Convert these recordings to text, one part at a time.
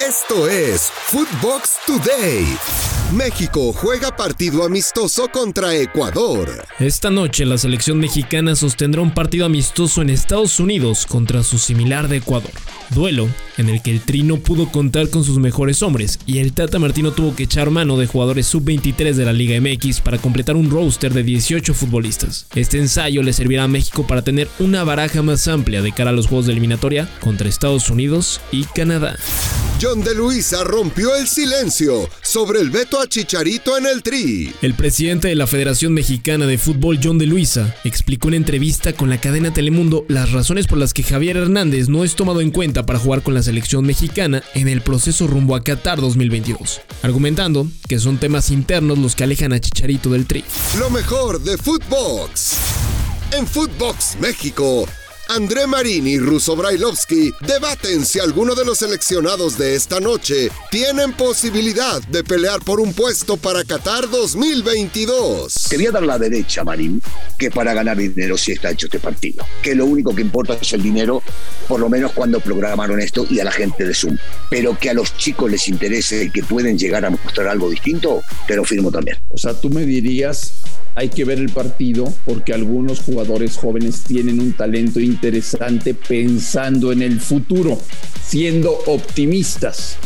Esto es Footbox Today. México juega partido amistoso contra Ecuador. Esta noche la selección mexicana sostendrá un partido amistoso en Estados Unidos contra su similar de Ecuador. Duelo en el que el Tri no pudo contar con sus mejores hombres y el Tata Martino tuvo que echar mano de jugadores sub-23 de la Liga MX para completar un roster de 18 futbolistas. Este ensayo le servirá a México para tener una baraja más amplia de cara a los juegos de eliminatoria contra Estados Unidos y Canadá. John de Luisa rompió el silencio sobre el veto a Chicharito en el Tri. El presidente de la Federación Mexicana de Fútbol, John de Luisa, explicó en entrevista con la cadena Telemundo las razones por las que Javier Hernández no es tomado en cuenta para jugar con la selección mexicana en el proceso rumbo a Qatar 2022, argumentando que son temas internos los que alejan a Chicharito del Tri. Lo mejor de Footbox. En Footbox México André Marini y Russo Brailovsky debaten si alguno de los seleccionados de esta noche tienen posibilidad de pelear por un puesto para Qatar 2022. Quería dar la derecha, Marín, que para ganar dinero sí está hecho este partido. Que lo único que importa es el dinero, por lo menos cuando programaron esto y a la gente de Zoom. Pero que a los chicos les interese y que pueden llegar a mostrar algo distinto, te lo firmo también. O sea, tú me dirías hay que ver el partido porque algunos jugadores jóvenes tienen un talento interesante pensando en el futuro, siendo optimistas.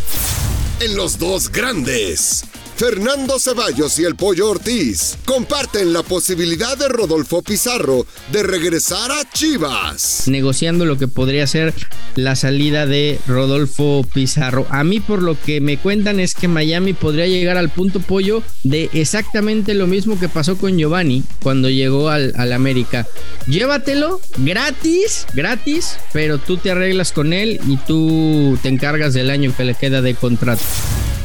En los dos grandes. Fernando Ceballos y el Pollo Ortiz comparten la posibilidad de Rodolfo Pizarro de regresar a Chivas. Negociando lo que podría ser la salida de Rodolfo Pizarro. A mí por lo que me cuentan es que Miami podría llegar al punto pollo de exactamente lo mismo que pasó con Giovanni cuando llegó al, al América. Llévatelo gratis, gratis, pero tú te arreglas con él y tú te encargas del año que le queda de contrato.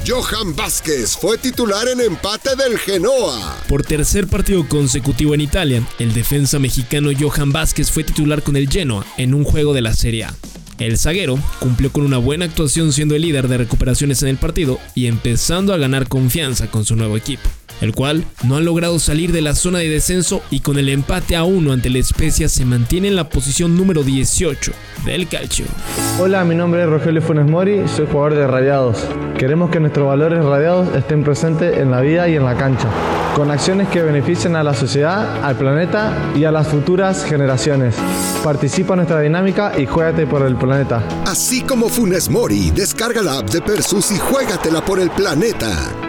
Johan Vázquez fue titular en empate del Genoa. Por tercer partido consecutivo en Italia, el defensa mexicano Johan Vázquez fue titular con el Genoa en un juego de la Serie A. El zaguero cumplió con una buena actuación siendo el líder de recuperaciones en el partido y empezando a ganar confianza con su nuevo equipo el cual no ha logrado salir de la zona de descenso y con el empate a uno ante la Especia se mantiene en la posición número 18 del calcio. Hola, mi nombre es Rogelio Funes Mori, soy jugador de Radiados. Queremos que nuestros valores radiados estén presentes en la vida y en la cancha, con acciones que beneficien a la sociedad, al planeta y a las futuras generaciones. Participa en nuestra dinámica y juégate por el planeta. Así como Funes Mori, descarga la app de Persus y juégatela por el planeta.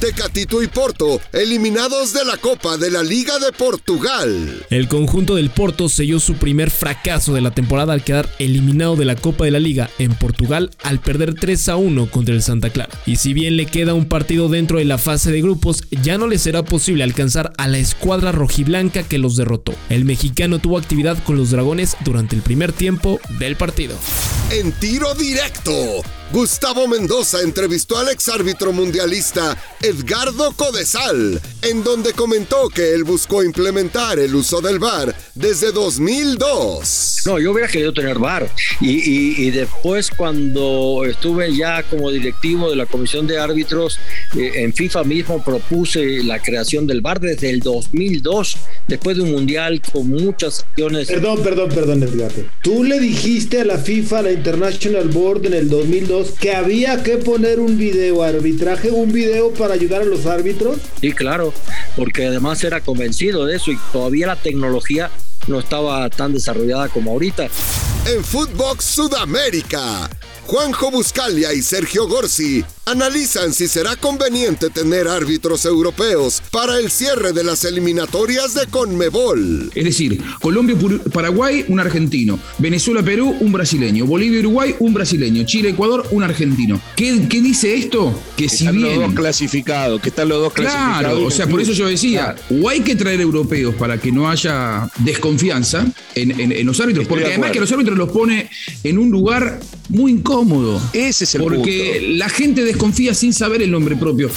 Tecatito y Porto, eliminados de la Copa de la Liga de Portugal. El conjunto del Porto selló su primer fracaso de la temporada al quedar eliminado de la Copa de la Liga en Portugal al perder 3 a 1 contra el Santa Clara. Y si bien le queda un partido dentro de la fase de grupos, ya no le será posible alcanzar a la escuadra rojiblanca que los derrotó. El mexicano tuvo actividad con los dragones durante el primer tiempo del partido. En tiro directo, Gustavo Mendoza entrevistó al exárbitro mundialista Edgardo Codesal, en donde comentó que él buscó implementar el uso del VAR desde 2002. No, yo hubiera querido tener VAR y, después cuando estuve ya como directivo de la Comisión de Árbitros eh, en FIFA mismo propuse la creación del VAR desde el 2002, después de un mundial con muchas acciones. Perdón, perdón, perdón, Edgardo. Tú le dijiste a la FIFA, a la International Board en el 2002 que había que poner un video arbitraje, un video para ayudar a los árbitros? Sí, claro, porque además era convencido de eso y todavía la tecnología no estaba tan desarrollada como ahorita. En Footbox Sudamérica, Juanjo Buscalia y Sergio Gorsi analizan si será conveniente tener árbitros europeos para el cierre de las eliminatorias de Conmebol. Es decir, Colombia, Paraguay, un argentino. Venezuela, Perú, un brasileño. Bolivia, Uruguay, un brasileño. Chile, Ecuador, un argentino. ¿Qué, qué dice esto? Que, si están bien... los dos clasificados, que están los dos clasificados. Claro, o sea, por eso yo decía, o hay que traer europeos para que no haya desconfianza en, en, los árbitros, porque además que los árbitros los pone en un lugar muy incómodo. Ese es el Porque la gente desconfía sin saber el nombre propio.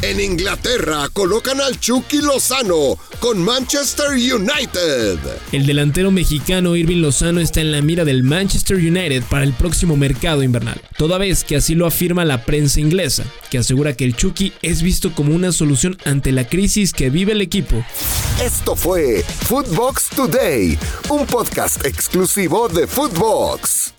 En Inglaterra colocan al Chucky Lozano con Manchester United. El delantero mexicano Irving Lozano está en la mira del Manchester United para el próximo mercado invernal, toda vez que así lo afirma la prensa inglesa, que asegura que el Chucky es visto como una solución ante la crisis que vive el equipo. Esto fue Footbox Today, un podcast exclusivo de Footbox.